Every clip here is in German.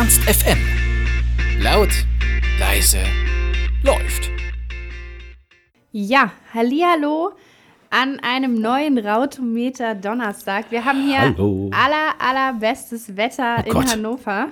Ernst FM. Laut, leise, läuft. Ja, hallihallo an einem neuen Rautometer Donnerstag. Wir haben hier Hallo. aller, allerbestes Wetter Oh in Gott. Hannover.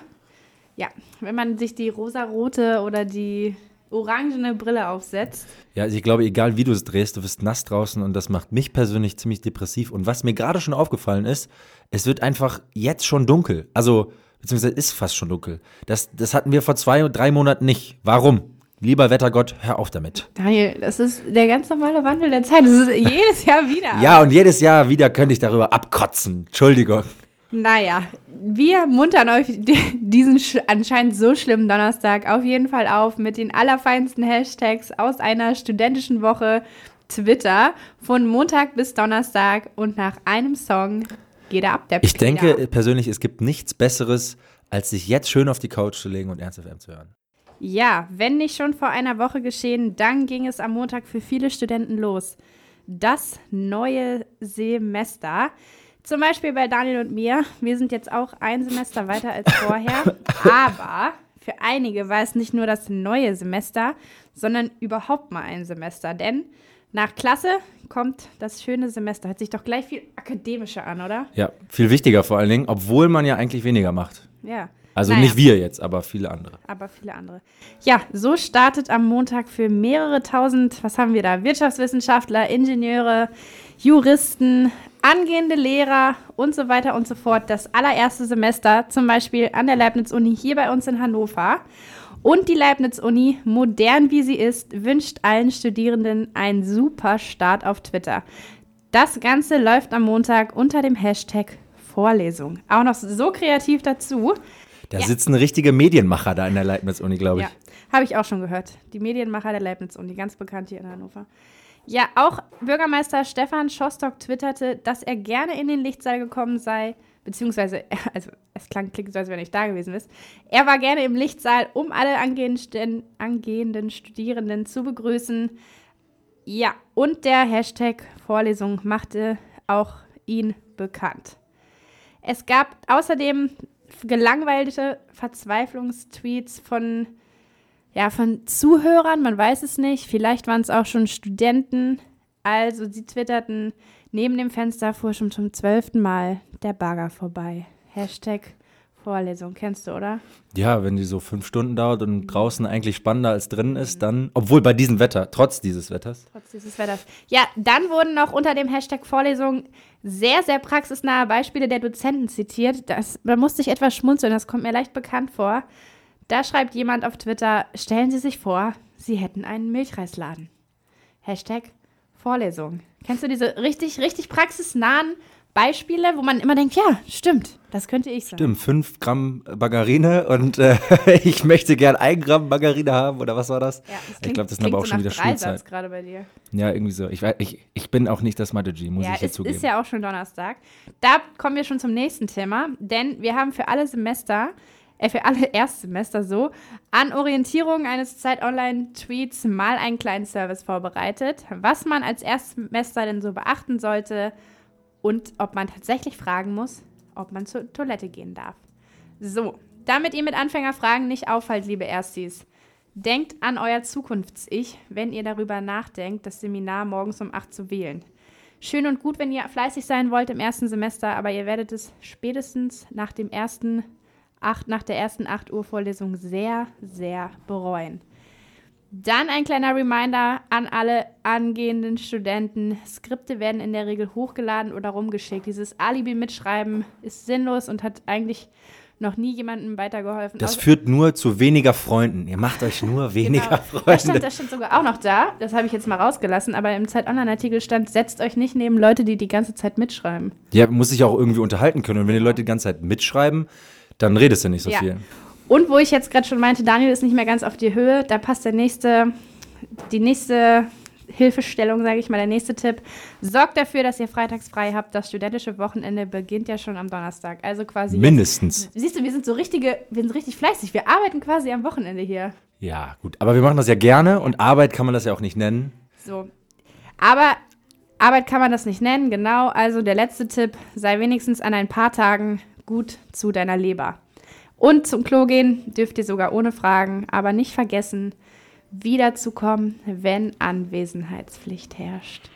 Ja, wenn man sich die rosarote oder die orangene Brille aufsetzt. Ja, also ich glaube, egal wie du es drehst, du wirst nass draußen und das macht mich persönlich ziemlich depressiv. Und was mir gerade schon aufgefallen ist, es wird einfach jetzt schon dunkel. Also, beziehungsweise ist fast schon dunkel. Das, das hatten wir vor zwei, drei Monaten nicht. Warum? Lieber Wettergott, hör auf damit. Daniel, das ist der ganz normale Wandel der Zeit. Das ist jedes Jahr wieder. Ja, und jedes Jahr wieder könnte ich darüber abkotzen. Entschuldigung. Naja, wir muntern euch di- diesen sch anscheinend so schlimmen Donnerstag auf jeden Fall auf mit den allerfeinsten Hashtags aus einer studentischen Woche Twitter von Montag bis Donnerstag und nach einem Song geht er ab. Der Ich denke Peter. persönlich, es gibt nichts Besseres, als sich jetzt schön auf die Couch zu legen und Ernst FM zu hören. Ja, wenn nicht schon vor einer Woche geschehen, dann ging es am Montag für viele Studenten los. Das neue Semester. Zum Beispiel bei Daniel und mir. Wir sind jetzt auch ein Semester weiter als vorher. Aber für einige war es nicht nur das neue Semester, sondern überhaupt mal ein Semester. Denn nach Klasse kommt das schöne Semester. Hört sich doch gleich viel akademischer an, oder? Ja, viel wichtiger vor allen Dingen, obwohl man ja eigentlich weniger macht. Ja. Also Naja. nicht wir jetzt, aber viele andere. aber viele andere. Ja, so startet am Montag für mehrere tausend, was haben wir da? Wirtschaftswissenschaftler, Ingenieure, Juristen, angehende Lehrer und so weiter und so fort das allererste Semester, zum Beispiel an der Leibniz-Uni hier bei uns in Hannover. Und die Leibniz-Uni, modern wie sie ist, wünscht allen Studierenden einen super Start auf Twitter. Das Ganze läuft am Montag unter dem Hashtag Vorlesung. Auch noch so kreativ dazu. Da Ja. sitzen richtige Medienmacher da in der Leibniz-Uni, glaube ich. Ja, habe ich auch schon gehört. Die Medienmacher der Leibniz-Uni, ganz bekannt hier in Hannover. Ja, auch Bürgermeister Stefan Schostock twitterte, dass er gerne in den Lichtsaal gekommen sei, beziehungsweise, also es klang, klingt so, als wenn ich da gewesen ist. Er war gerne im Lichtsaal, um alle angehenden, angehenden Studierenden zu begrüßen. Ja, und der Hashtag Vorlesung machte auch ihn bekannt. Es gab außerdem gelangweilte Verzweiflungstweets von, ja, von Zuhörern, man weiß es nicht. Vielleicht waren es auch schon Studenten. Also sie twitterten, neben dem Fenster fuhr schon zum zwölften Mal der Bagger vorbei. Hashtag Vorlesung, kennst du, oder? Ja, wenn die so fünf Stunden dauert und draußen eigentlich spannender als drinnen ist, dann, obwohl bei diesem Wetter, trotz dieses Wetters, Trotz dieses Wetters. Ja, dann wurden noch unter dem Hashtag Vorlesung sehr, sehr praxisnahe Beispiele der Dozenten zitiert. Das, da musste ich etwas schmunzeln, das kommt mir leicht bekannt vor. Da schreibt jemand auf Twitter, stellen Sie sich vor, Sie hätten einen Milchreisladen. Hashtag Vorlesung. Kennst du diese richtig, richtig praxisnahen Beispiele, wo man immer denkt, ja, stimmt, das könnte ich sein. stimmt, fünf Gramm Margarine und äh, ich möchte gern ein Gramm Margarine haben, oder was war das? Ja, das ich glaube, das ist klingt aber auch so schon wieder Schulzeit. gerade bei dir. Ja, irgendwie so. Ich, ich, ich bin auch nicht das Mathe-G, muss Ja, ich es zugeben. ist ja auch schon Donnerstag. Da kommen wir schon zum nächsten Thema, denn wir haben für alle Semester, für alle Erstsemester so, an Orientierung eines Zeit-Online-Tweets mal einen kleinen Service vorbereitet, was man als Erstsemester denn so beachten sollte und ob man tatsächlich fragen muss, ob man zur Toilette gehen darf. So, damit ihr mit Anfängerfragen nicht auffallt, liebe Erstis, denkt an euer Zukunfts-Ich, wenn ihr darüber nachdenkt, das Seminar morgens um 8 zu wählen. Schön und gut, wenn ihr fleißig sein wollt im ersten Semester, aber ihr werdet es spätestens nach dem ersten acht, nach der ersten 8 Uhr Vorlesung sehr, sehr bereuen. Dann ein kleiner Reminder an alle angehenden Studenten. Skripte werden in der Regel hochgeladen oder rumgeschickt. Dieses Alibi-Mitschreiben ist sinnlos und hat eigentlich noch nie jemandem weitergeholfen. das führt nur zu weniger Freunden. Ihr macht euch nur weniger Genau. Das stand, Freunde. das stand sogar auch noch da. Das habe ich jetzt mal rausgelassen. Aber im Zeit-Online-Artikel stand, setzt euch nicht neben Leute, die die ganze Zeit mitschreiben. Ja, muss sich auch irgendwie unterhalten können. Und wenn die Leute die ganze Zeit mitschreiben, dann redest du nicht so Ja. viel. Und wo ich jetzt gerade schon meinte, Daniel ist nicht mehr ganz auf die Höhe, da passt der nächste, die nächste Hilfestellung, sage ich mal, der nächste Tipp. Sorgt dafür, dass ihr freitags frei habt. Das studentische Wochenende beginnt ja schon am Donnerstag. Also quasi. jetzt- Mindestens. Siehst du, wir sind so richtige, wir sind richtig fleißig. Wir arbeiten quasi am Wochenende hier. Ja, gut. Aber wir machen das ja gerne und Arbeit kann man das ja auch nicht nennen. So. Aber Arbeit kann man das nicht nennen, genau. Also der letzte Tipp, sei wenigstens an ein paar Tagen gut zu deiner Leber. Und zum Klo gehen dürft ihr sogar ohne Fragen, aber nicht vergessen, wiederzukommen, wenn Anwesenheitspflicht herrscht.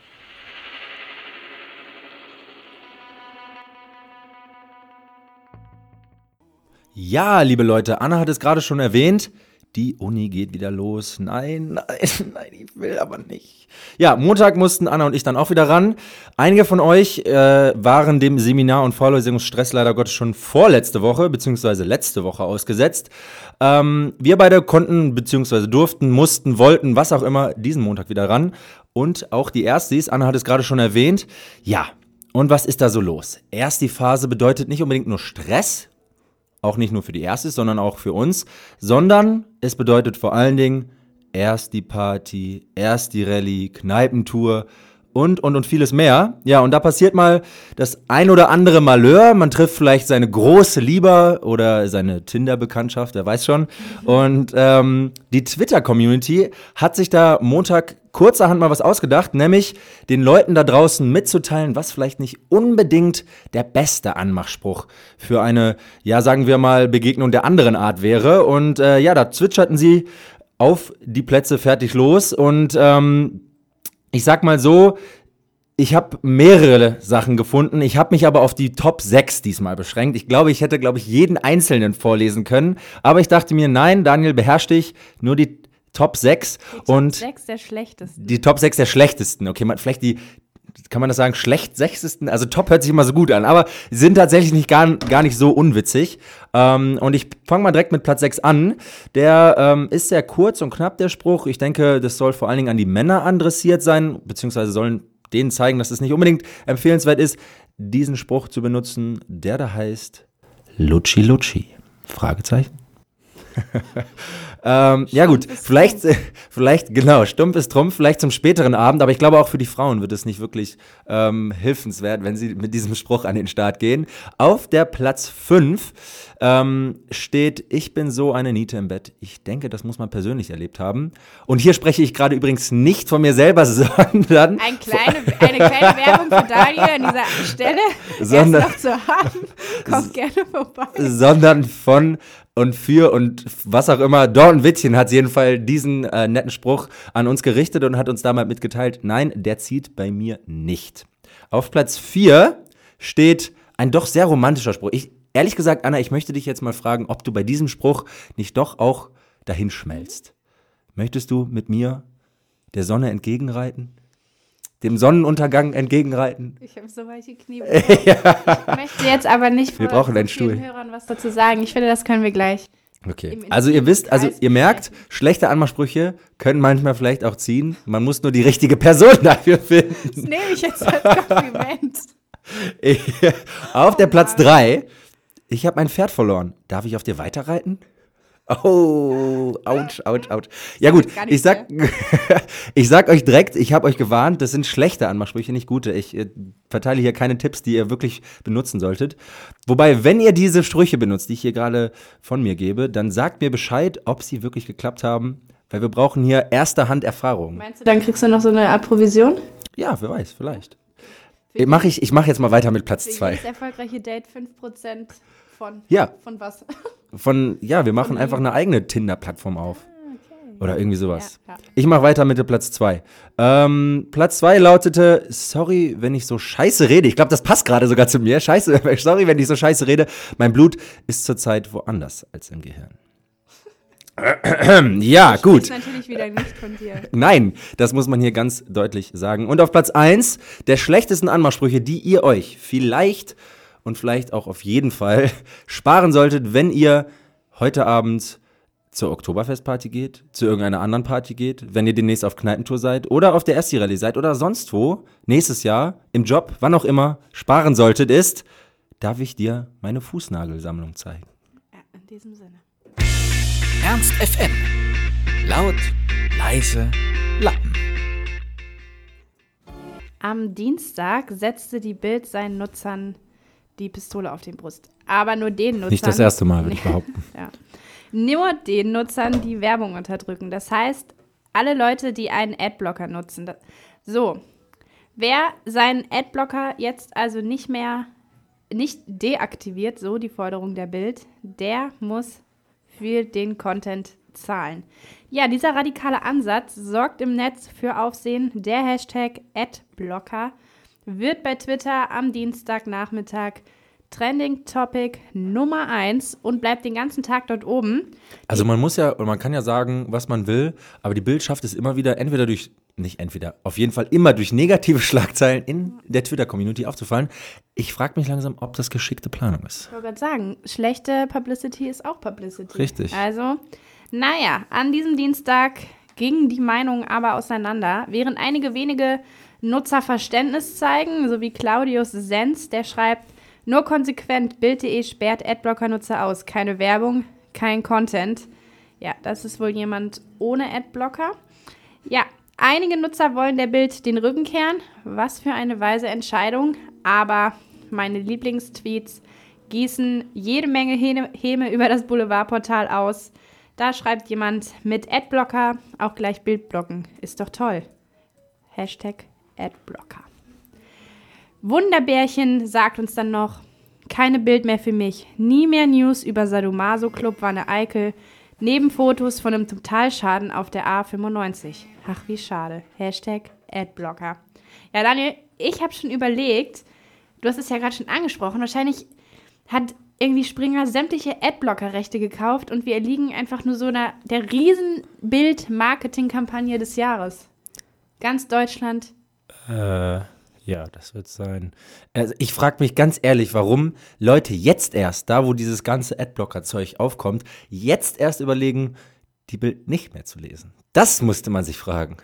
Ja, liebe Leute, Anna hat es gerade schon erwähnt. Die Uni geht wieder los. Nein, nein, nein, ich will aber nicht. Ja, Montag mussten Anna und ich dann auch wieder ran. Einige von euch äh, waren dem Seminar- und Vorlesungsstress leider Gottes schon vorletzte Woche, beziehungsweise letzte Woche ausgesetzt. Ähm, wir beide konnten, beziehungsweise durften, mussten, wollten, was auch immer, diesen Montag wieder ran. Und auch die Erstis, Anna hat es gerade schon erwähnt. Ja, und was ist da so los? Erst die Phase bedeutet nicht unbedingt nur Stress, auch nicht nur für die Erstes, sondern auch für uns, sondern es bedeutet vor allen Dingen erst die Party, erst die Rallye, Kneipentour und, und, und vieles mehr. Ja, und da passiert mal das ein oder andere Malheur. Man trifft vielleicht seine große Liebe oder seine Tinder-Bekanntschaft, wer weiß schon. Und ähm, die Twitter-Community hat sich da Montag kurzerhand mal was ausgedacht, nämlich den Leuten da draußen mitzuteilen, was vielleicht nicht unbedingt der beste Anmachspruch für eine, ja, sagen wir mal, Begegnung der anderen Art wäre. Und äh, ja, da zwitscherten sie auf die Plätze fertig los und ähm, ich sag mal so, ich habe mehrere Sachen gefunden. Ich habe mich aber auf die Top 6 diesmal beschränkt. Ich glaube, ich hätte, glaube ich, jeden einzelnen vorlesen können. Aber ich dachte mir, nein, Daniel, beherrsch dich. Nur die Top 6 Die Top und 6 der schlechtesten. die Top 6 der schlechtesten. Okay, man, vielleicht die, kann man das sagen, schlecht sechstesten? Also Top hört sich immer so gut an, aber sind tatsächlich nicht gar, gar nicht so unwitzig. Ähm, und ich fange mal direkt mit Platz 6 an. Der ähm, ist sehr kurz und knapp, der Spruch. Ich denke, das soll vor allen Dingen an die Männer adressiert sein, beziehungsweise sollen denen zeigen, dass es nicht unbedingt empfehlenswert ist, diesen Spruch zu benutzen, der da heißt Lutschi Lutschi. Fragezeichen. ähm, ja gut, vielleicht, vielleicht, genau, stumpf ist Trumpf, vielleicht zum späteren Abend, aber ich glaube auch für die Frauen wird es nicht wirklich ähm, hilfenswert, wenn sie mit diesem Spruch an den Start gehen. Auf der Platz 5 ähm, steht, ich bin so eine Niete im Bett. Ich denke, das muss man persönlich erlebt haben. Und hier spreche ich gerade übrigens nicht von mir selber, sondern Ein kleine, eine kleine Werbung für Daniel an dieser Stelle. Sondern- noch zu haben. Kommt gerne vorbei. sondern von und für und was auch immer. Dorn Wittchen hat jeden Fall diesen äh, netten Spruch an uns gerichtet und hat uns damals mitgeteilt, nein, der zieht bei mir nicht. Auf Platz 4 steht ein doch sehr romantischer Spruch. Ich, ehrlich gesagt, Anna, ich möchte dich jetzt mal fragen, ob du bei diesem Spruch nicht doch auch dahin schmelzt. Möchtest du mit mir der Sonne entgegenreiten? Dem Sonnenuntergang entgegenreiten? Ich habe so weiche Knie. Ich möchte jetzt aber nicht Wir brauchen einen Stuhl. Hörern was dazu sagen. Ich finde, das können wir gleich. Okay. Also ihr wisst, also ihr merkt, schlechte Anmachsprüche können manchmal vielleicht auch ziehen. Man muss nur die richtige Person dafür finden. Das nehme ich jetzt als Kompliment. Auf der Platz 3. Ich habe mein Pferd verloren. Darf ich auf dir weiterreiten? Oh, ouch, ouch, ouch. Ja gut, ich sag, ich sag euch direkt, ich habe euch gewarnt, das sind schlechte Anmachsprüche, nicht gute. Ich äh, verteile hier keine Tipps, die ihr wirklich benutzen solltet. Wobei, wenn ihr diese Sprüche benutzt, die ich hier gerade von mir gebe, dann sagt mir Bescheid, ob sie wirklich geklappt haben, weil wir brauchen hier erster Hand Erfahrung. Meinst du, dann kriegst du noch so eine Art Provision? Ja, wer weiß, vielleicht. Ich mache ich, ich mach jetzt mal weiter mit Platz Für 2. jedes erfolgreiche Date 5% von. Ja. Von was? Von, ja, wir machen einfach eine eigene Tinder-Plattform auf. Oder irgendwie sowas. Ja, ja. Ich mache weiter mit der Platz 2. Ähm, Platz 2 lautete, sorry, wenn ich so scheiße rede. Ich glaube, das passt gerade sogar zu mir. Scheiße, sorry, wenn ich so scheiße rede. Mein Blut ist zurzeit woanders als im Gehirn. ja, gut. Ist natürlich wieder nicht von dir. Nein, das muss man hier ganz deutlich sagen. Und auf Platz 1 der schlechtesten Anmachsprüche, die ihr euch vielleicht und vielleicht auch auf jeden Fall sparen solltet, wenn ihr heute Abend zur Oktoberfestparty geht, zu irgendeiner anderen Party geht, wenn ihr demnächst auf Kneipentour seid oder auf der Esti-Rallye seid oder sonst wo, nächstes Jahr, im Job, wann auch immer, sparen solltet, ist, darf ich dir meine Fußnagelsammlung zeigen. Ja, in diesem Sinne. Ernst FM. Laut, leise, Lappen. Am Dienstag setzte die Bild seinen Nutzern die Pistole auf die Brust. Aber nur den Nutzern. Nicht das erste Mal, würde ich behaupten. Ja. Nur den Nutzern, die Werbung unterdrücken. Das heißt, alle Leute, die einen Adblocker nutzen. So. Wer seinen Adblocker jetzt also nicht mehr nicht deaktiviert, so die Forderung der Bild, der muss für den Content zahlen. Ja, dieser radikale Ansatz sorgt im Netz für Aufsehen. Der Hashtag Adblocker wird bei Twitter am Dienstagnachmittag Trending Topic Nummer 1 und bleibt den ganzen Tag dort oben. Also man muss ja, man kann ja sagen, was man will, aber die Bild schafft es immer wieder, entweder durch, nicht entweder, auf jeden Fall immer durch negative Schlagzeilen in der Twitter-Community aufzufallen. Ich frage mich langsam, ob das geschickte Planung ist. Ich wollte gerade sagen, schlechte Publicity ist auch Publicity. Richtig. Also, naja, an diesem Dienstag gingen die Meinungen aber auseinander, während einige wenige Nutzer Verständnis zeigen, so wie Claudius Sens, der schreibt, nur konsequent, Bild.de sperrt Adblocker-Nutzer aus. Keine Werbung, kein Content. Ja, das ist wohl jemand ohne Adblocker. Ja, einige Nutzer wollen der Bild den Rücken kehren. Was für eine weise Entscheidung. Aber meine Lieblingstweets gießen jede Menge Häme über das Boulevardportal aus. Da schreibt jemand mit Adblocker auch gleich Bildblocken. Ist doch toll. Hashtag Adblocker. Wunderbärchen sagt uns dann noch, keine Bild mehr für mich. Nie mehr News über Sadomaso Club Wanne Eickel. Neben Fotos von einem Totalschaden auf der A95. Ach, wie schade. Hashtag Adblocker. Ja, Daniel, ich habe schon überlegt, du hast es ja gerade schon angesprochen, wahrscheinlich hat irgendwie Springer sämtliche Adblocker-Rechte gekauft und wir erliegen einfach nur so einer, der Riesenbild-Marketing-Kampagne des Jahres. Ganz Deutschland. Äh, ja, das wird sein. Also ich frage mich ganz ehrlich, warum Leute jetzt erst, da wo dieses ganze Adblocker-Zeug aufkommt, jetzt erst überlegen, die Bild nicht mehr zu lesen. Das musste man sich fragen.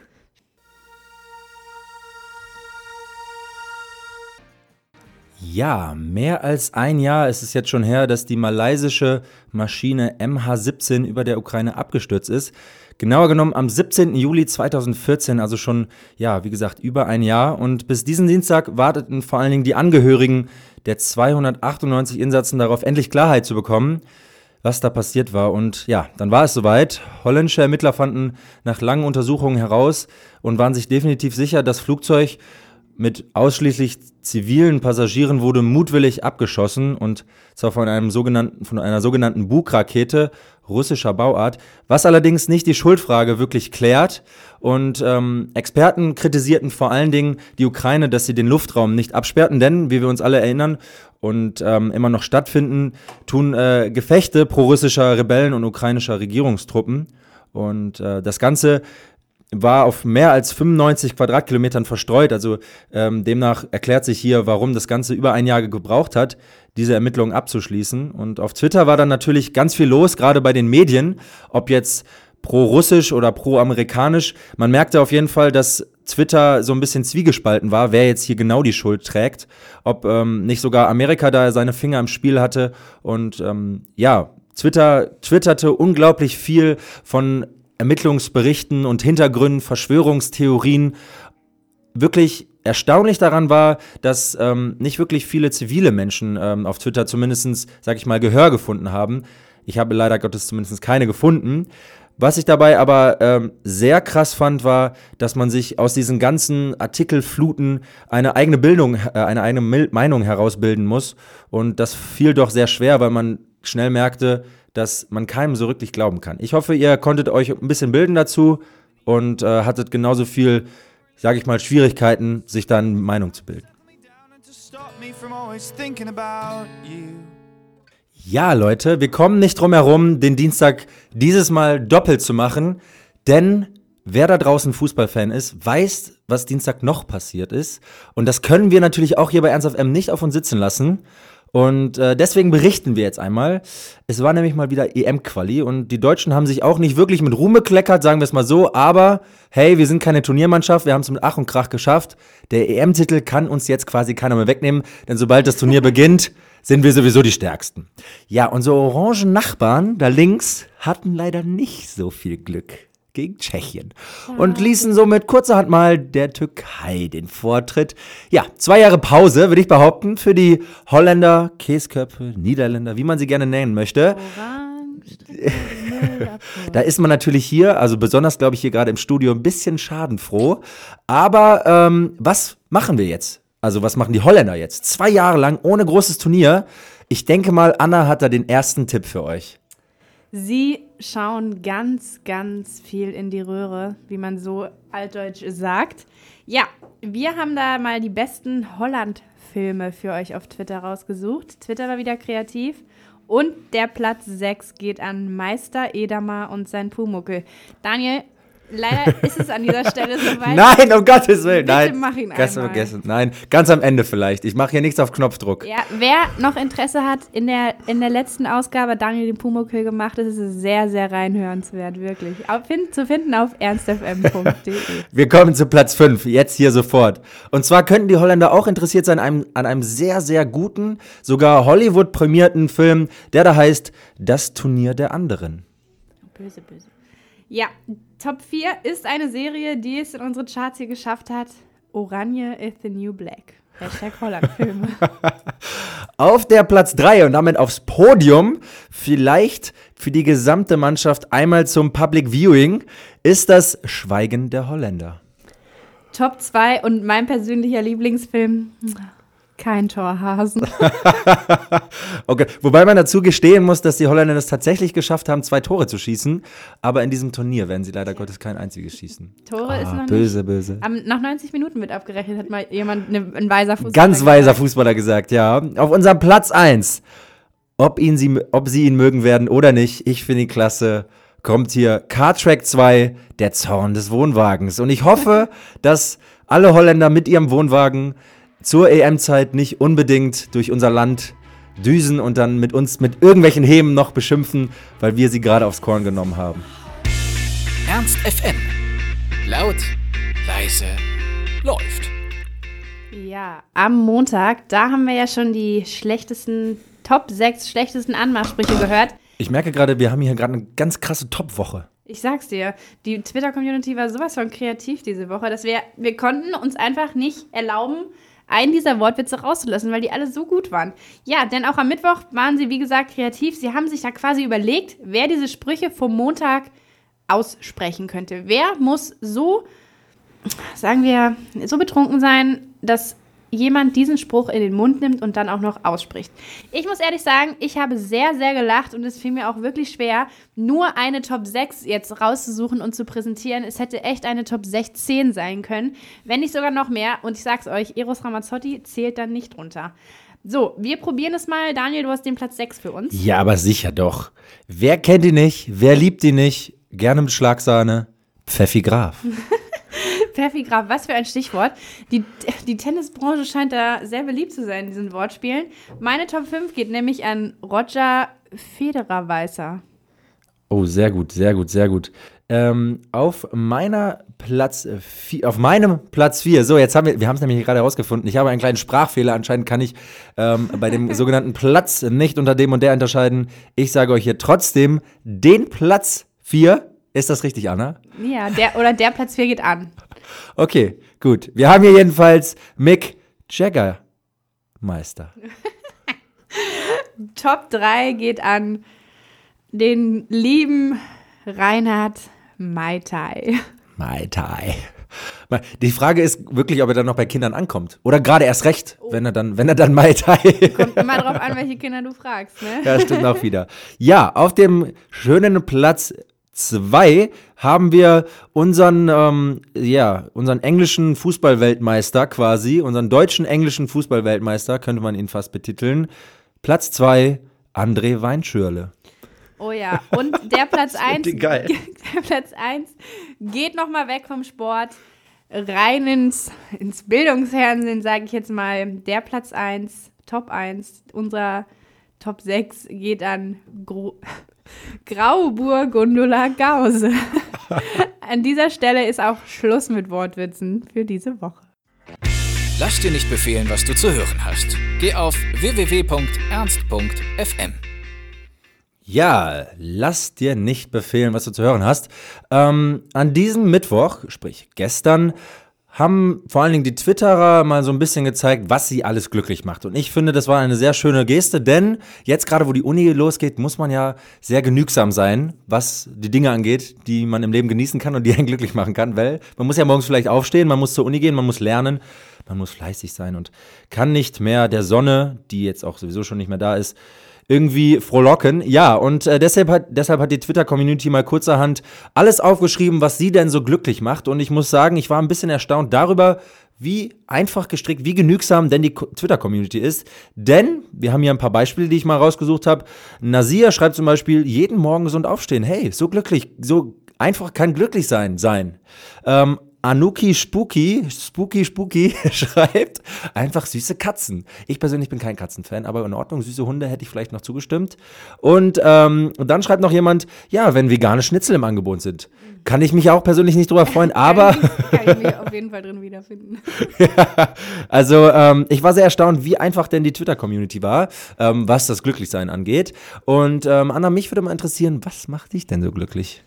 Ja, mehr als ein Jahr ist es jetzt schon her, dass die malaysische Maschine MH17 über der Ukraine abgestürzt ist. Genauer genommen am 17. Juli 2014, also schon, ja, wie gesagt, über ein Jahr. Und bis diesen Dienstag warteten vor allen Dingen die Angehörigen der 298 Insassen darauf, endlich Klarheit zu bekommen, was da passiert war. Und ja, dann war es soweit. Holländische Ermittler fanden nach langen Untersuchungen heraus und waren sich definitiv sicher, das Flugzeug mit ausschließlich zivilen Passagieren wurde mutwillig abgeschossen und zwar von einem sogenannten von einer sogenannten Bug-Rakete russischer Bauart, was allerdings nicht die Schuldfrage wirklich klärt. Und ähm, Experten kritisierten vor allen Dingen die Ukraine, dass sie den Luftraum nicht absperrten, denn wie wir uns alle erinnern und ähm, immer noch stattfinden, tun äh, Gefechte pro-russischer Rebellen und ukrainischer Regierungstruppen. Und äh, das Ganze war auf mehr als 95 Quadratkilometern verstreut. Also ähm, demnach erklärt sich hier, warum das Ganze über ein Jahr gebraucht hat, diese Ermittlungen abzuschließen. Und auf Twitter war dann natürlich ganz viel los, gerade bei den Medien, ob jetzt pro-russisch oder pro-amerikanisch. Man merkte auf jeden Fall, dass Twitter so ein bisschen zwiegespalten war, wer jetzt hier genau die Schuld trägt. Ob ähm, nicht sogar Amerika da seine Finger im Spiel hatte. Und ähm, ja, Twitter twitterte unglaublich viel von Ermittlungsberichten und Hintergründen, Verschwörungstheorien. Wirklich erstaunlich daran war, dass ähm, nicht wirklich viele zivile Menschen ähm, auf Twitter zumindest, sag ich mal, Gehör gefunden haben. Ich habe leider Gottes zumindest keine gefunden. Was ich dabei aber ähm, sehr krass fand, war, dass man sich aus diesen ganzen Artikelfluten eine eigene Bildung, äh, eine eigene Meinung herausbilden muss. Und das fiel doch sehr schwer, weil man schnell merkte, dass man keinem so wirklich glauben kann. Ich hoffe, ihr konntet euch ein bisschen bilden dazu und äh, hattet genauso viel, sage ich mal, Schwierigkeiten, sich da eine Meinung zu bilden. Ja, Leute, wir kommen nicht drum herum, den Dienstag dieses Mal doppelt zu machen, denn wer da draußen Fußballfan ist, weiß, was Dienstag noch passiert ist. Und das können wir natürlich auch hier bei Ernst auf M nicht auf uns sitzen lassen. Und äh, deswegen berichten wir jetzt einmal. Es war nämlich mal wieder EM-Quali und die Deutschen haben sich auch nicht wirklich mit Ruhm bekleckert, sagen wir es mal so, aber hey, wir sind keine Turniermannschaft, wir haben es mit Ach und Krach geschafft. Der EM-Titel kann uns jetzt quasi keiner mehr wegnehmen, denn sobald das Turnier beginnt, sind wir sowieso die Stärksten. Ja, unsere orangen Nachbarn da links hatten leider nicht so viel Glück gegen Tschechien und ließen somit kurzerhand mal der Türkei den Vortritt. Ja, zwei Jahre Pause, würde ich behaupten, für die Holländer, Käsköpfe, Niederländer, wie man sie gerne nennen möchte. da ist man natürlich hier, also besonders glaube ich hier gerade im Studio, ein bisschen schadenfroh. Aber ähm, was machen wir jetzt? Also was machen die Holländer jetzt? Zwei Jahre lang ohne großes Turnier. Ich denke mal, Anna hat da den ersten Tipp für euch. Sie schauen ganz, ganz viel in die Röhre, wie man so altdeutsch sagt. Ja, wir haben da mal die besten Holland-Filme für euch auf Twitter rausgesucht. Twitter war wieder kreativ. Und der Platz 6 geht an Meister Edamer und sein Pumuckel. Daniel, Leider ist es an dieser Stelle soweit. Nein, um Gottes Willen. Bitte Nein. mach ihn Ganz einmal. vergessen. Nein, ganz am Ende vielleicht. Ich mache hier nichts auf Knopfdruck. Ja, wer noch Interesse hat, in der, in der letzten Ausgabe Daniel den Pumuckl gemacht. Das ist sehr, sehr reinhörenswert, wirklich. Auf, zu finden auf ernstfm.de. Wir kommen zu Platz 5, jetzt hier sofort. Und zwar könnten die Holländer auch interessiert sein an einem, an einem sehr, sehr guten, sogar Hollywood-prämierten Film, der da heißt Das Turnier der anderen. Böse, böse. Ja, Top 4 ist eine Serie, die es in unsere Charts hier geschafft hat. Oranje is the new black. Hashtag Holland-Filme. Auf der Platz 3 und damit aufs Podium, vielleicht für die gesamte Mannschaft einmal zum Public Viewing, ist das Schweigen der Holländer. Top 2 und mein persönlicher Lieblingsfilm. Kein Torhasen. Okay, wobei man dazu gestehen muss, dass die Holländer es tatsächlich geschafft haben, zwei Tore zu schießen, aber in diesem Turnier werden sie leider Gottes kein einziges schießen. Tore ist Ah, noch böse, böse. nicht. Am, nach 90 Minuten wird abgerechnet, hat mal jemand, ne, ein weiser Fußballer Ganz weiser gesagt. Fußballer gesagt, ja. Auf unserem Platz 1, ob, ihn sie, ob sie ihn mögen werden oder nicht, ich finde ihn klasse, kommt hier Car Track 2, der Zorn des Wohnwagens. Und ich hoffe, dass alle Holländer mit ihrem Wohnwagen zur EM-Zeit nicht unbedingt durch unser Land düsen und dann mit uns mit irgendwelchen Hemen noch beschimpfen, weil wir sie gerade aufs Korn genommen haben. Ernst FM. Laut, leise, läuft. Ja, am Montag, da haben wir ja schon die schlechtesten, Top 6 schlechtesten Anmachsprüche gehört. Ich merke gerade, wir haben hier gerade eine ganz krasse Top-Woche. Ich sag's dir, die Twitter-Community war sowas von kreativ diese Woche, dass wir, wir konnten uns einfach nicht erlauben, einen dieser Wortwitze rauszulassen, weil die alle so gut waren. Ja, denn auch am Mittwoch waren sie, wie gesagt, kreativ. Sie haben sich da quasi überlegt, wer diese Sprüche vom Montag aussprechen könnte. Wer muss so, sagen wir, so betrunken sein, dass jemand diesen Spruch in den Mund nimmt und dann auch noch ausspricht. Ich muss ehrlich sagen, ich habe sehr, sehr gelacht und es fiel mir auch wirklich schwer, nur eine Top 6 jetzt rauszusuchen und zu präsentieren. Es hätte echt eine Top 16 sein können, wenn nicht sogar noch mehr. Und ich sag's euch, Eros Ramazzotti zählt dann nicht drunter. So, wir probieren es mal. Daniel, du hast den Platz 6 für uns. Ja, aber sicher doch. Wer kennt ihn nicht? Wer liebt ihn nicht? Gerne mit Schlagsahne. Pfeffi Graf. Pfeffi Graf, was für ein Stichwort. Die, die Tennisbranche scheint da sehr beliebt zu sein in diesen Wortspielen. Meine Top 5 geht nämlich an Roger Federer-Weißer. Oh, sehr gut, sehr gut, sehr gut. Ähm, auf meiner Platz vier, auf meinem Platz 4, so jetzt haben wir, wir haben es nämlich gerade herausgefunden, ich habe einen kleinen Sprachfehler, anscheinend kann ich ähm, bei dem sogenannten Platz nicht unter dem und der unterscheiden. Ich sage euch hier trotzdem, den Platz 4, ist das richtig, Anna? Ja, der, oder der Platz 4 geht an. Okay, gut. Wir haben hier jedenfalls Mick Jagger Meister. Top 3 geht an den lieben Reinhard Mai Tai. Mai Tai. Die Frage ist wirklich, ob er dann noch bei Kindern ankommt. Oder gerade erst recht, wenn er dann, wenn er dann Mai Tai. Kommt immer drauf an, welche Kinder du fragst, ne? Ja, stimmt auch wieder. Ja, auf dem schönen Platz 2 haben wir unseren, ähm, ja, unseren englischen Fußballweltmeister quasi, unseren deutschen englischen Fußballweltmeister, könnte man ihn fast betiteln. Platz 2, André Weinschürle. Oh ja, und der Platz 1, die geil. der Platz 1 geht nochmal weg vom Sport, rein ins, ins Bildungsfernsehen, sage ich jetzt mal. Der Platz 1, Top 1, unser Top 6 geht an Gro Grauburg Gundula Gause. an dieser Stelle ist auch Schluss mit Wortwitzen für diese Woche. Lass dir nicht befehlen, was du zu hören hast. Geh auf www.ernst.fm. Ja, lass dir nicht befehlen, was du zu hören hast. Ähm, an diesem Mittwoch, sprich gestern, haben vor allen Dingen die Twitterer mal so ein bisschen gezeigt, was sie alles glücklich macht. Und ich finde, das war eine sehr schöne Geste, denn jetzt gerade, wo die Uni losgeht, muss man ja sehr genügsam sein, was die Dinge angeht, die man im Leben genießen kann und die einen glücklich machen kann, weil man muss ja morgens vielleicht aufstehen, man muss zur Uni gehen, man muss lernen, man muss fleißig sein und kann nicht mehr der Sonne, die jetzt auch sowieso schon nicht mehr da ist, irgendwie frohlocken. Ja, und äh, deshalb, hat, deshalb hat die Twitter-Community mal kurzerhand alles aufgeschrieben, was sie denn so glücklich macht. Und ich muss sagen, ich war ein bisschen erstaunt darüber, wie einfach gestrickt, wie genügsam denn die Twitter-Community ist. Denn wir haben hier ein paar Beispiele, die ich mal rausgesucht habe. Nasir schreibt zum Beispiel, jeden Morgen gesund aufstehen. Hey, so glücklich, so einfach kann glücklich sein, sein. Ähm, Anuki Spooky, Spooky Spooky schreibt, einfach süße Katzen. Ich persönlich bin kein Katzenfan, aber in Ordnung, süße Hunde hätte ich vielleicht noch zugestimmt. Und, ähm, und dann schreibt noch jemand, ja, wenn vegane Schnitzel im Angebot sind. Kann ich mich auch persönlich nicht drüber freuen, aber. kann ich mich auf jeden Fall drin wiederfinden. ja, also ähm, ich war sehr erstaunt, wie einfach denn die Twitter-Community war, ähm, was das Glücklichsein angeht. Und ähm, Anna, mich würde mal interessieren, was macht dich denn so glücklich?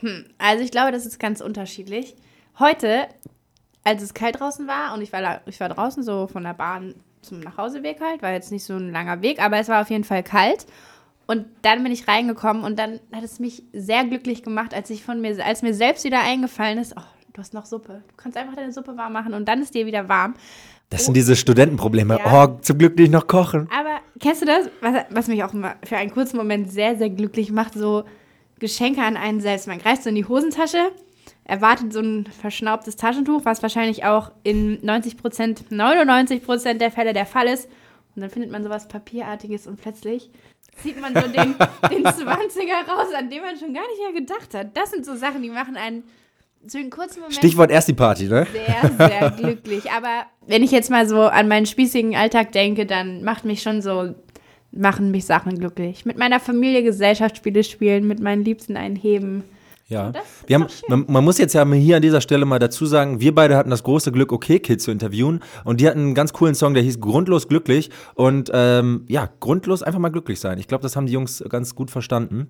Hm, also ich glaube, das ist ganz unterschiedlich. Heute, als es kalt draußen war und ich war, ich war draußen so von der Bahn zum Nachhauseweg halt, war jetzt nicht so ein langer Weg, aber es war auf jeden Fall kalt. Und dann bin ich reingekommen und dann hat es mich sehr glücklich gemacht, als ich von mir, als mir selbst wieder eingefallen ist, oh, du hast noch Suppe. Du kannst einfach deine Suppe warm machen und dann ist dir wieder warm. Das sind diese Studentenprobleme. Ja. Oh, zum Glück nicht noch kochen. Aber kennst du das, was, was mich auch für einen kurzen Moment sehr, sehr glücklich macht? So Geschenke an einen selbst. Man greift so in die Hosentasche erwartet so ein verschnaubtes Taschentuch, was wahrscheinlich auch in 90 Prozent, 99 Prozent der Fälle der Fall ist. Und dann findet man sowas Papierartiges und plötzlich zieht man so den, den 20er raus, an dem man schon gar nicht mehr gedacht hat. Das sind so Sachen, die machen einen so einen kurzen Moment. Stichwort erst die Party, ne? Sehr, sehr glücklich. Aber wenn ich jetzt mal so an meinen spießigen Alltag denke, dann macht mich schon so, machen mich Sachen glücklich. Mit meiner Familie Gesellschaftsspiele spielen, mit meinen Liebsten einheben. Ja, wir haben, man, man, muss jetzt ja hier an dieser Stelle mal dazu sagen, wir beide hatten das große Glück, okay Kids zu interviewen und die hatten einen ganz coolen Song, der hieß Grundlos glücklich und ähm, ja, grundlos einfach mal glücklich sein. Ich glaube, das haben die Jungs ganz gut verstanden.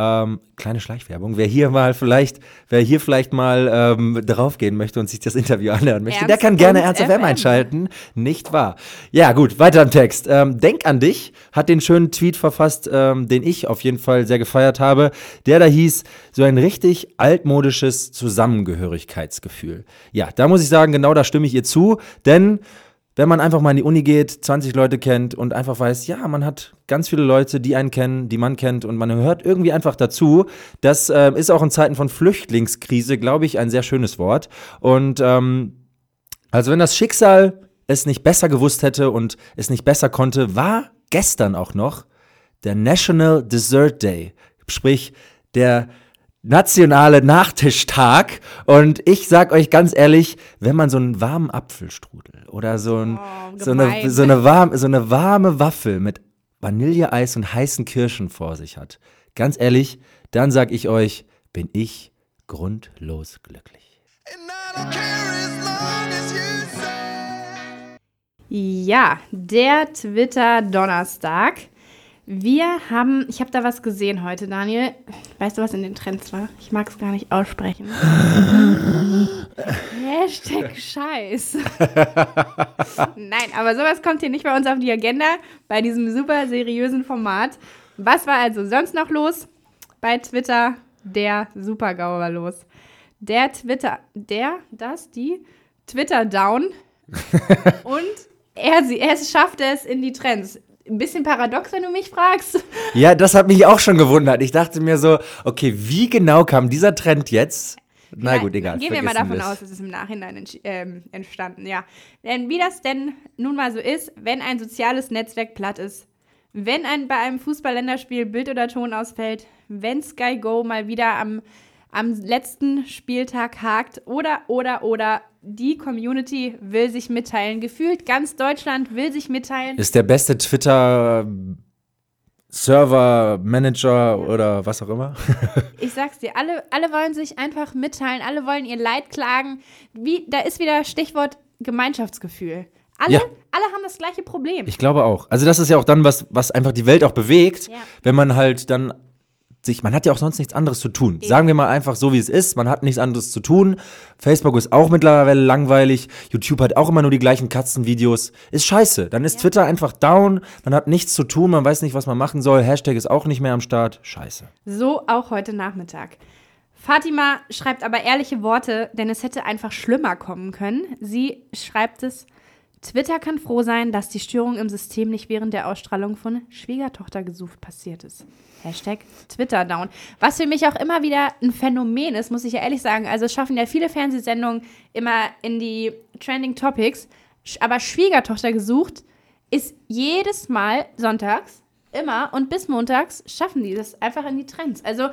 Ähm, kleine Schleichwerbung. Wer hier mal vielleicht, wer hier vielleicht mal ähm, draufgehen möchte und sich das Interview anhören möchte, Ernst der kann gerne Ernst FM einschalten. Nicht wahr? Ja, gut, weiter im Text. Ähm, Denk an dich hat den schönen Tweet verfasst, ähm, den ich auf jeden Fall sehr gefeiert habe. Der da hieß, so ein richtig altmodisches Zusammengehörigkeitsgefühl. Ja, da muss ich sagen, genau da stimme ich ihr zu, denn wenn man einfach mal in die Uni geht, 20 Leute kennt und einfach weiß, ja, man hat ganz viele Leute, die einen kennen, die man kennt und man hört irgendwie einfach dazu. Das äh, ist auch in Zeiten von Flüchtlingskrise, glaube ich, ein sehr schönes Wort. Und ähm, also wenn das Schicksal es nicht besser gewusst hätte und es nicht besser konnte, war gestern auch noch der National Dessert Day. Sprich, der nationale Nachtischtag. Und ich sag euch ganz ehrlich, wenn man so einen warmen Apfelstrudel oder so, ein, oh, so, eine, so, eine warme, so eine warme Waffel mit Vanilleeis und heißen Kirschen vor sich hat, ganz ehrlich, dann sag ich euch, bin ich grundlos glücklich. Ja, der Twitter-Donnerstag. Wir haben, ich habe da was gesehen heute, Daniel. Weißt du, was in den Trends war? Ich mag es gar nicht aussprechen. Hashtag Scheiß. Nein, aber sowas kommt hier nicht bei uns auf die Agenda, bei diesem super seriösen Format. Was war also sonst noch los? Bei Twitter der Supergau war los. Der Twitter, der, das, die Twitter down. Und er, sie, er schaffte es in die Trends ein bisschen paradox, wenn du mich fragst. Ja, das hat mich auch schon gewundert. Ich dachte mir so, okay, wie genau kam dieser Trend jetzt? Na ja, gut, egal. Gehen wir mal davon aus, es ist im Nachhinein ähm, entstanden, ja. Denn wie das denn nun mal so ist, wenn ein soziales Netzwerk platt ist, wenn ein, bei einem Fußballländerspiel Bild oder Ton ausfällt, wenn Sky Go mal wieder am, am letzten Spieltag hakt oder, oder, oder die Community will sich mitteilen. Gefühlt ganz Deutschland will sich mitteilen. Ist der beste Twitter Server, Manager oder was auch immer. ich sag's dir, alle, alle wollen sich einfach mitteilen, alle wollen ihr Leid klagen. Wie, da ist wieder Stichwort Gemeinschaftsgefühl. Alle, ja. alle haben das gleiche Problem. Ich glaube auch. Also das ist ja auch dann was, was einfach die Welt auch bewegt, ja. wenn man halt dann sich, man hat ja auch sonst nichts anderes zu tun. Sagen wir mal einfach so, wie es ist. Man hat nichts anderes zu tun. Facebook ist auch mittlerweile langweilig. YouTube hat auch immer nur die gleichen Katzenvideos. Ist scheiße. Dann ist ja. Twitter einfach down. Man hat nichts zu tun. Man weiß nicht, was man machen soll. Hashtag ist auch nicht mehr am Start. Scheiße. So auch heute Nachmittag. Fatima schreibt aber ehrliche Worte, denn es hätte einfach schlimmer kommen können. Sie schreibt es, Twitter kann froh sein, dass die Störung im System nicht während der Ausstrahlung von Schwiegertochter gesucht passiert ist. Hashtag Twitter down. Was für mich auch immer wieder ein Phänomen ist, muss ich ja ehrlich sagen. Also es schaffen ja viele Fernsehsendungen immer in die Trending Topics. Aber Schwiegertochter gesucht ist jedes Mal sonntags, immer und bis montags schaffen die das einfach in die Trends. Also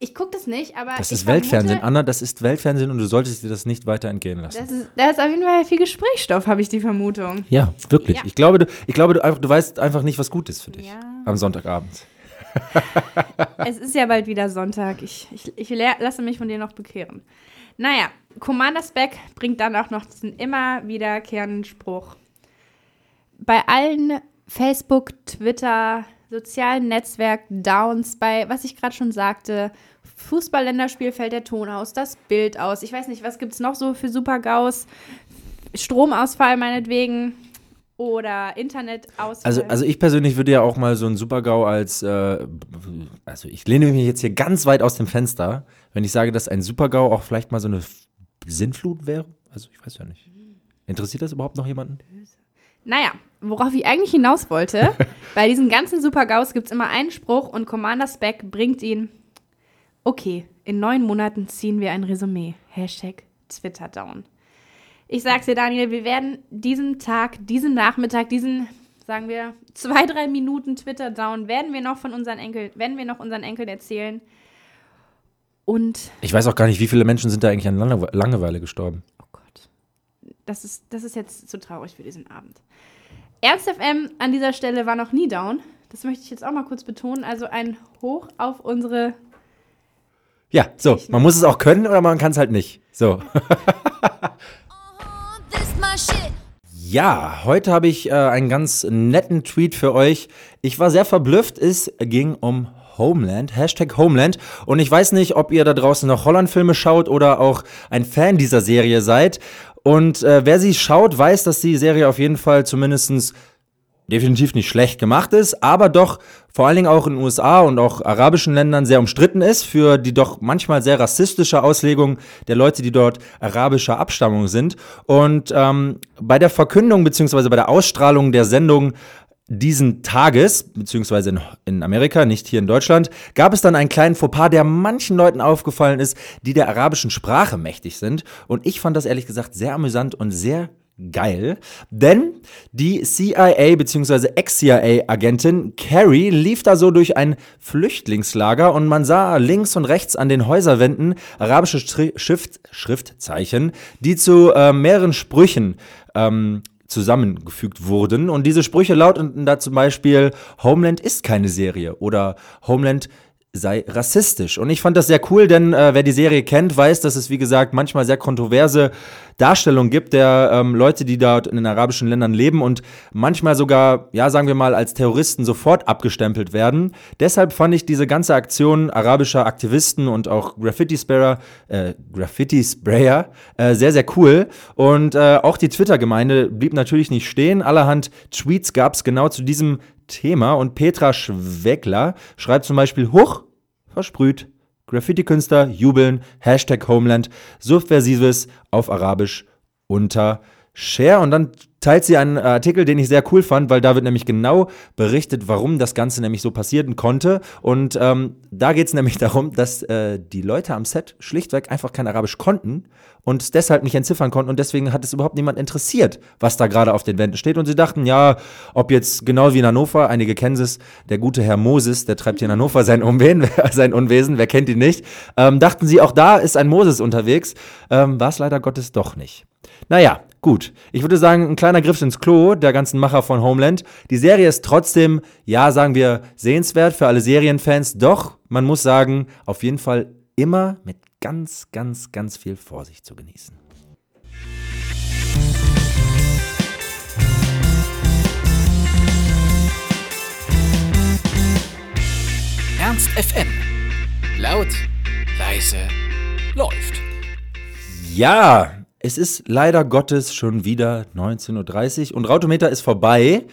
ich gucke das nicht, aber. Das ist Weltfernsehen, Anna, das ist Weltfernsehen und du solltest dir das nicht weiter entgehen lassen. Das ist, da ist auf jeden Fall viel Gesprächsstoff, habe ich die Vermutung. ja, wirklich. Ja. Ich glaube, du, ich glaube du, einfach, du weißt einfach nicht, was gut ist für dich Ja. am Sonntagabend. Es ist ja bald wieder Sonntag. Ich, ich, ich lasse mich von dir noch bekehren. Naja, Commander Spec bringt dann auch noch diesen immer wiederkehrenden Spruch. Bei allen Facebook, Twitter, sozialen Netzwerk-Downs, bei, was ich gerade schon sagte, Fußball-Länderspiel fällt der Ton aus, das Bild aus. Ich weiß nicht, was gibt es noch so für Super-GAUs? Stromausfall meinetwegen oder Internetausfall. Also, also ich persönlich würde ja auch mal so einen Super-GAU als, äh, also ich lehne mich jetzt hier ganz weit aus dem Fenster, wenn ich sage, dass ein Super-GAU auch vielleicht mal so eine Sinnflut wäre. Also ich weiß ja nicht. Interessiert das überhaupt noch jemanden? Naja, worauf ich eigentlich hinaus wollte, bei diesen ganzen Super-GAUs gibt es immer einen Spruch und Commander Spec bringt ihn. Okay, in neun Monaten ziehen wir ein Resümee. Hashtag Twitter down. Ich sag's dir, Daniel, wir werden diesen Tag, diesen Nachmittag, diesen, sagen wir, zwei, drei Minuten Twitter down, werden wir noch von unseren Enkeln, werden wir noch unseren Enkeln erzählen. Und Ich weiß auch gar nicht, wie viele Menschen sind da eigentlich an Lange Langeweile gestorben. Oh Gott. Das ist, das ist jetzt zu traurig für diesen Abend. Ernst FM an dieser Stelle war noch nie down. Das möchte ich jetzt auch mal kurz betonen. Also ein Hoch auf unsere. Ja, so, man muss es auch können oder man kann es halt nicht. So. Ja, heute habe ich äh, einen ganz netten Tweet für euch. Ich war sehr verblüfft. Es ging um Homeland, Hashtag Homeland. Und ich weiß nicht, ob ihr da draußen noch Holland-Filme schaut oder auch ein Fan dieser Serie seid. Und äh, wer sie schaut, weiß, dass die Serie auf jeden Fall zumindestens definitiv nicht schlecht gemacht ist, aber doch vor allen Dingen auch in den USA und auch arabischen Ländern sehr umstritten ist für die doch manchmal sehr rassistische Auslegung der Leute, die dort arabischer Abstammung sind. Und ähm, bei der Verkündung beziehungsweise bei der Ausstrahlung der Sendung diesen Tages, beziehungsweise in, in Amerika, nicht hier in Deutschland, gab es dann einen kleinen Fauxpas, der manchen Leuten aufgefallen ist, die der arabischen Sprache mächtig sind. Und ich fand das ehrlich gesagt sehr amüsant und sehr geil, denn die CIA bzw. Ex-CIA-Agentin Carrie lief da so durch ein Flüchtlingslager und man sah links und rechts an den Häuserwänden arabische Schrift Schriftzeichen, die zu äh, mehreren Sprüchen ähm, zusammengefügt wurden. Und diese Sprüche lauteten da zum Beispiel, Homeland ist keine Serie oder Homeland sei rassistisch. Und ich fand das sehr cool, denn äh, wer die Serie kennt, weiß, dass es, wie gesagt, manchmal sehr kontroverse Darstellungen gibt der ähm, Leute, die dort in den arabischen Ländern leben und manchmal sogar, ja, sagen wir mal, als Terroristen sofort abgestempelt werden. Deshalb fand ich diese ganze Aktion arabischer Aktivisten und auch Graffiti-Sprayer, äh, Graffiti-Sprayer äh, sehr, sehr cool. Und äh, auch die Twitter-Gemeinde blieb natürlich nicht stehen. Allerhand Tweets gab es genau zu diesem Thema. Und Petra Schweckler schreibt zum Beispiel, Huch, versprüht, Graffiti-Künstler jubeln, Hashtag Homeland, Subversives auf Arabisch unter Share. Und dann teilt sie einen Artikel, den ich sehr cool fand, weil da wird nämlich genau berichtet, warum das Ganze nämlich so passieren konnte. Und ähm, da geht es nämlich darum, dass äh, die Leute am Set schlichtweg einfach kein Arabisch konnten und es deshalb nicht entziffern konnten und deswegen hat es überhaupt niemand interessiert, was da gerade auf den Wänden steht. Und sie dachten, ja, ob jetzt genau wie in Hannover, einige kennen es, der gute Herr Moses, der treibt hier in Hannover sein, Unwesen, sein Unwesen, wer kennt ihn nicht, ähm, dachten sie, auch da ist ein Moses unterwegs, ähm, war es leider Gottes doch nicht. Naja, gut. Ich würde sagen, ein kleiner Griff ins Klo der ganzen Macher von Homeland. Die Serie ist trotzdem, ja, sagen wir, sehenswert für alle Serienfans. Doch, man muss sagen, auf jeden Fall immer mit ganz, ganz, ganz viel Vorsicht zu genießen. Ernst FM. Laut, leise, läuft. Ja, es ist leider Gottes schon wieder 19.30 Uhr und Rautometer ist vorbei.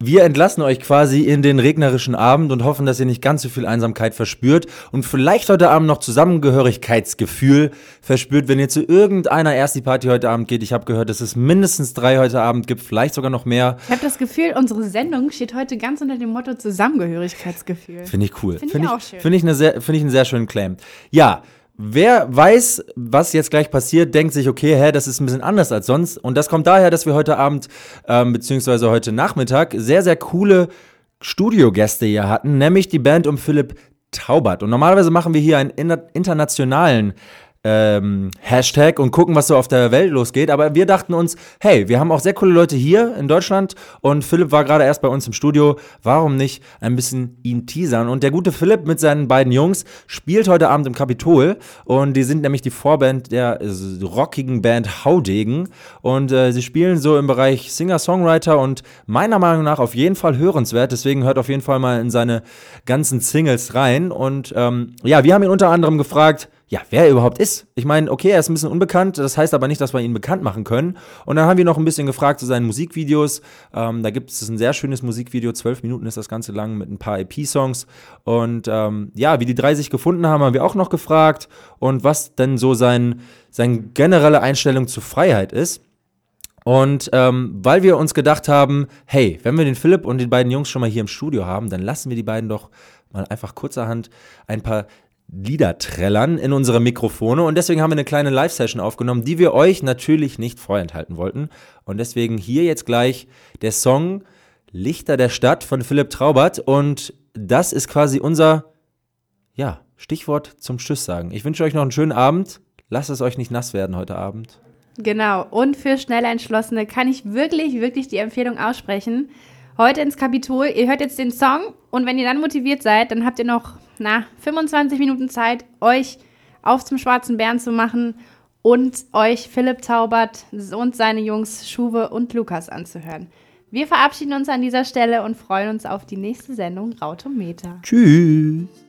Wir entlassen euch quasi in den regnerischen Abend und hoffen, dass ihr nicht ganz so viel Einsamkeit verspürt und vielleicht heute Abend noch Zusammengehörigkeitsgefühl verspürt, wenn ihr zu irgendeiner Ersti Party heute Abend geht. Ich habe gehört, dass es mindestens drei heute Abend gibt, vielleicht sogar noch mehr. Ich habe das Gefühl, unsere Sendung steht heute ganz unter dem Motto Zusammengehörigkeitsgefühl. Finde ich cool. Finde ich ich, auch schön. Finde ich, eine sehr, finde ich einen sehr schönen Claim. Ja, wer weiß, was jetzt gleich passiert, denkt sich, okay, hä, das ist ein bisschen anders als sonst. Und das kommt daher, dass wir heute Abend, ähm, beziehungsweise heute Nachmittag, sehr, sehr coole Studiogäste hier hatten, nämlich die Band um Philipp Taubert. Und normalerweise machen wir hier einen inter internationalen ähm, Hashtag und gucken, was so auf der Welt losgeht. Aber wir dachten uns, hey, wir haben auch sehr coole Leute hier in Deutschland und Philipp war gerade erst bei uns im Studio. Warum nicht ein bisschen ihn teasern? Und der gute Philipp mit seinen beiden Jungs spielt heute Abend im Kapitol und die sind nämlich die Vorband der rockigen Band Haudegen und äh, sie spielen so im Bereich Singer-Songwriter und meiner Meinung nach auf jeden Fall hörenswert. Deswegen hört auf jeden Fall mal in seine ganzen Singles rein. Und ähm, ja, wir haben ihn unter anderem gefragt, ja, wer er überhaupt ist. Ich meine, okay, er ist ein bisschen unbekannt, das heißt aber nicht, dass wir ihn bekannt machen können. Und dann haben wir noch ein bisschen gefragt zu seinen Musikvideos. Ähm, da gibt es ein sehr schönes Musikvideo, zwölf Minuten ist das Ganze lang mit ein paar EP-Songs. Und ähm, ja, wie die drei sich gefunden haben, haben wir auch noch gefragt. Und was denn so sein, seine generelle Einstellung zur Freiheit ist. Und ähm, weil wir uns gedacht haben, hey, wenn wir den Philipp und den beiden Jungs schon mal hier im Studio haben, dann lassen wir die beiden doch mal einfach kurzerhand ein paar Lieder trällern in unsere Mikrofone. Und deswegen haben wir eine kleine Live-Session aufgenommen, die wir euch natürlich nicht vorenthalten wollten. Und deswegen hier jetzt gleich der Song Lichter der Stadt von Philipp Traubert. Und das ist quasi unser, ja, Stichwort zum Tschüss sagen. Ich wünsche euch noch einen schönen Abend. Lasst es euch nicht nass werden heute Abend. Genau. Und für schnell Entschlossene kann ich wirklich, wirklich die Empfehlung aussprechen. Heute ins Kapitol. Ihr hört jetzt den Song und wenn ihr dann motiviert seid, dann habt ihr noch, na, 25 Minuten Zeit, euch auf zum Schwarzen Bären zu machen und euch Philipp Taubert und seine Jungs Schuwe und Lukas anzuhören. Wir verabschieden uns an dieser Stelle und freuen uns auf die nächste Sendung Rautometer. Tschüss.